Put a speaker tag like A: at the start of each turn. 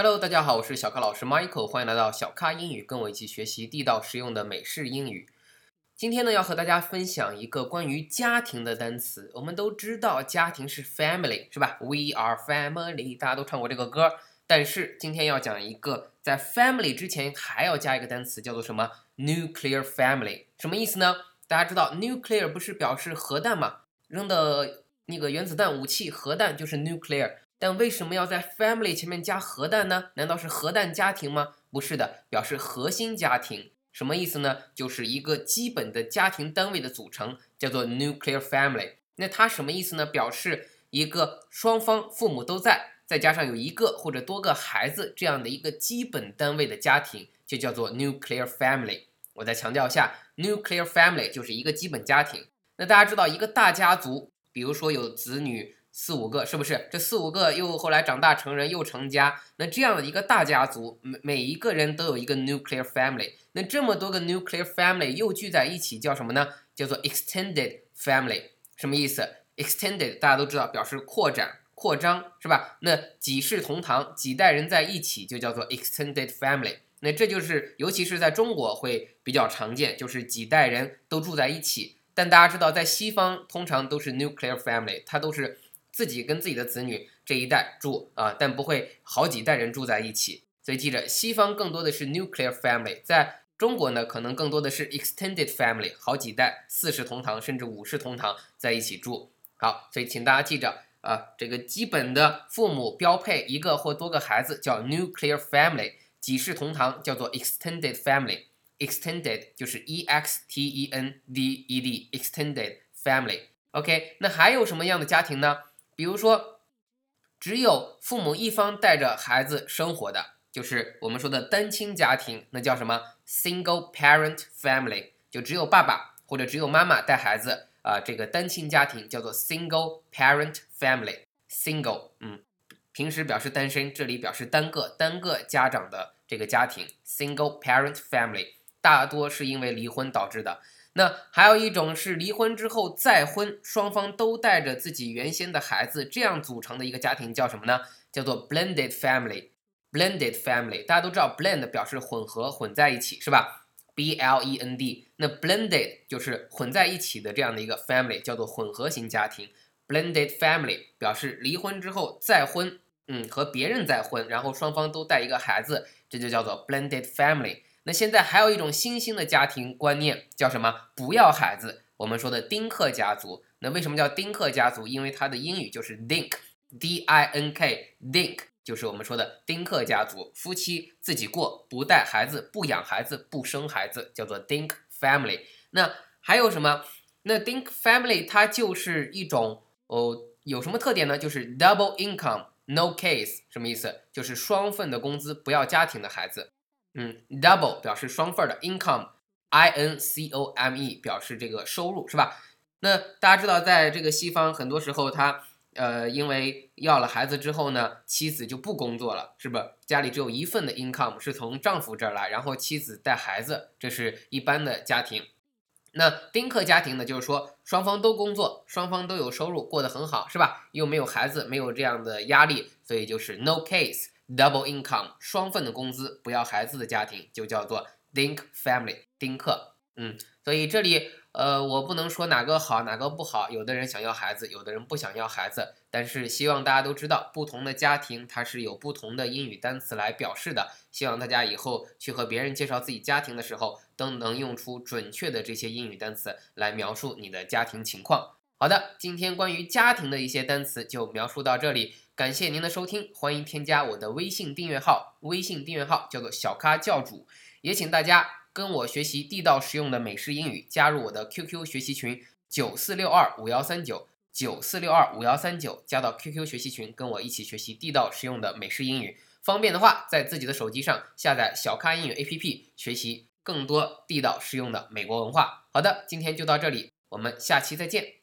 A: Hello，大家好，我是小咖老师 Michael，欢迎来到小咖英语，跟我一起学习地道实用的美式英语。今天呢，要和大家分享一个关于家庭的单词。我们都知道家庭是 family，是吧？We are family，大家都唱过这个歌。但是今天要讲一个在 family 之前还要加一个单词，叫做什么？nuclear family，什么意思呢？大家知道 nuclear 不是表示核弹吗？扔的那个原子弹武器，核弹就是 nuclear。但为什么要在 family 前面加核弹呢？难道是核弹家庭吗？不是的，表示核心家庭。什么意思呢？就是一个基本的家庭单位的组成，叫做 nuclear family。那它什么意思呢？表示一个双方父母都在，再加上有一个或者多个孩子这样的一个基本单位的家庭，就叫做 nuclear family。我再强调一下，nuclear family 就是一个基本家庭。那大家知道一个大家族，比如说有子女。四五个是不是？这四五个又后来长大成人又成家，那这样的一个大家族，每每一个人都有一个 nuclear family。那这么多个 nuclear family 又聚在一起叫什么呢？叫做 extended family。什么意思？extended 大家都知道，表示扩展、扩张，是吧？那几世同堂，几代人在一起就叫做 extended family。那这就是尤其是在中国会比较常见，就是几代人都住在一起。但大家知道，在西方通常都是 nuclear family，它都是。自己跟自己的子女这一代住啊，但不会好几代人住在一起。所以记着，西方更多的是 nuclear family，在中国呢，可能更多的是 extended family，好几代四世同堂甚至五世同堂在一起住。好，所以请大家记着啊，这个基本的父母标配一个或多个孩子叫 nuclear family，几世同堂叫做 extended family，extended 就是 e x t e n d e d，extended family。OK，那还有什么样的家庭呢？比如说，只有父母一方带着孩子生活的，就是我们说的单亲家庭，那叫什么？Single parent family，就只有爸爸或者只有妈妈带孩子啊，这个单亲家庭叫做 single parent family。Single，嗯，平时表示单身，这里表示单个单个家长的这个家庭，single parent family，大多是因为离婚导致的。那还有一种是离婚之后再婚，双方都带着自己原先的孩子，这样组成的一个家庭叫什么呢？叫做 blended family。blended family，大家都知道 blend 表示混合、混在一起，是吧？b l e n d，那 blended 就是混在一起的这样的一个 family，叫做混合型家庭。blended family 表示离婚之后再婚，嗯，和别人再婚，然后双方都带一个孩子，这就叫做 blended family。那现在还有一种新兴的家庭观念，叫什么？不要孩子。我们说的丁克家族。那为什么叫丁克家族？因为它的英语就是 Dink，D I N K，Dink 就是我们说的丁克家族。夫妻自己过，不带孩子，不养孩子，不生孩子，叫做 Dink family。那还有什么？那 Dink family 它就是一种哦，有什么特点呢？就是 double income，no case，什么意思？就是双份的工资，不要家庭的孩子。嗯，double 表示双份儿的 income，i n c o m e 表示这个收入是吧？那大家知道，在这个西方，很多时候他呃，因为要了孩子之后呢，妻子就不工作了，是不？家里只有一份的 income 是从丈夫这儿来，然后妻子带孩子，这是一般的家庭。那丁克家庭呢，就是说双方都工作，双方都有收入，过得很好，是吧？又没有孩子，没有这样的压力，所以就是 no case。Double income，双份的工资，不要孩子的家庭就叫做 Dink family，丁克。嗯，所以这里呃，我不能说哪个好哪个不好，有的人想要孩子，有的人不想要孩子。但是希望大家都知道，不同的家庭它是有不同的英语单词来表示的。希望大家以后去和别人介绍自己家庭的时候，都能用出准确的这些英语单词来描述你的家庭情况。好的，今天关于家庭的一些单词就描述到这里。感谢您的收听，欢迎添加我的微信订阅号，微信订阅号叫做小咖教主，也请大家跟我学习地道实用的美式英语，加入我的 QQ 学习群九四六二五幺三九九四六二五幺三九，加到 QQ 学习群，跟我一起学习地道实用的美式英语。方便的话，在自己的手机上下载小咖英语 APP，学习更多地道实用的美国文化。好的，今天就到这里，我们下期再见。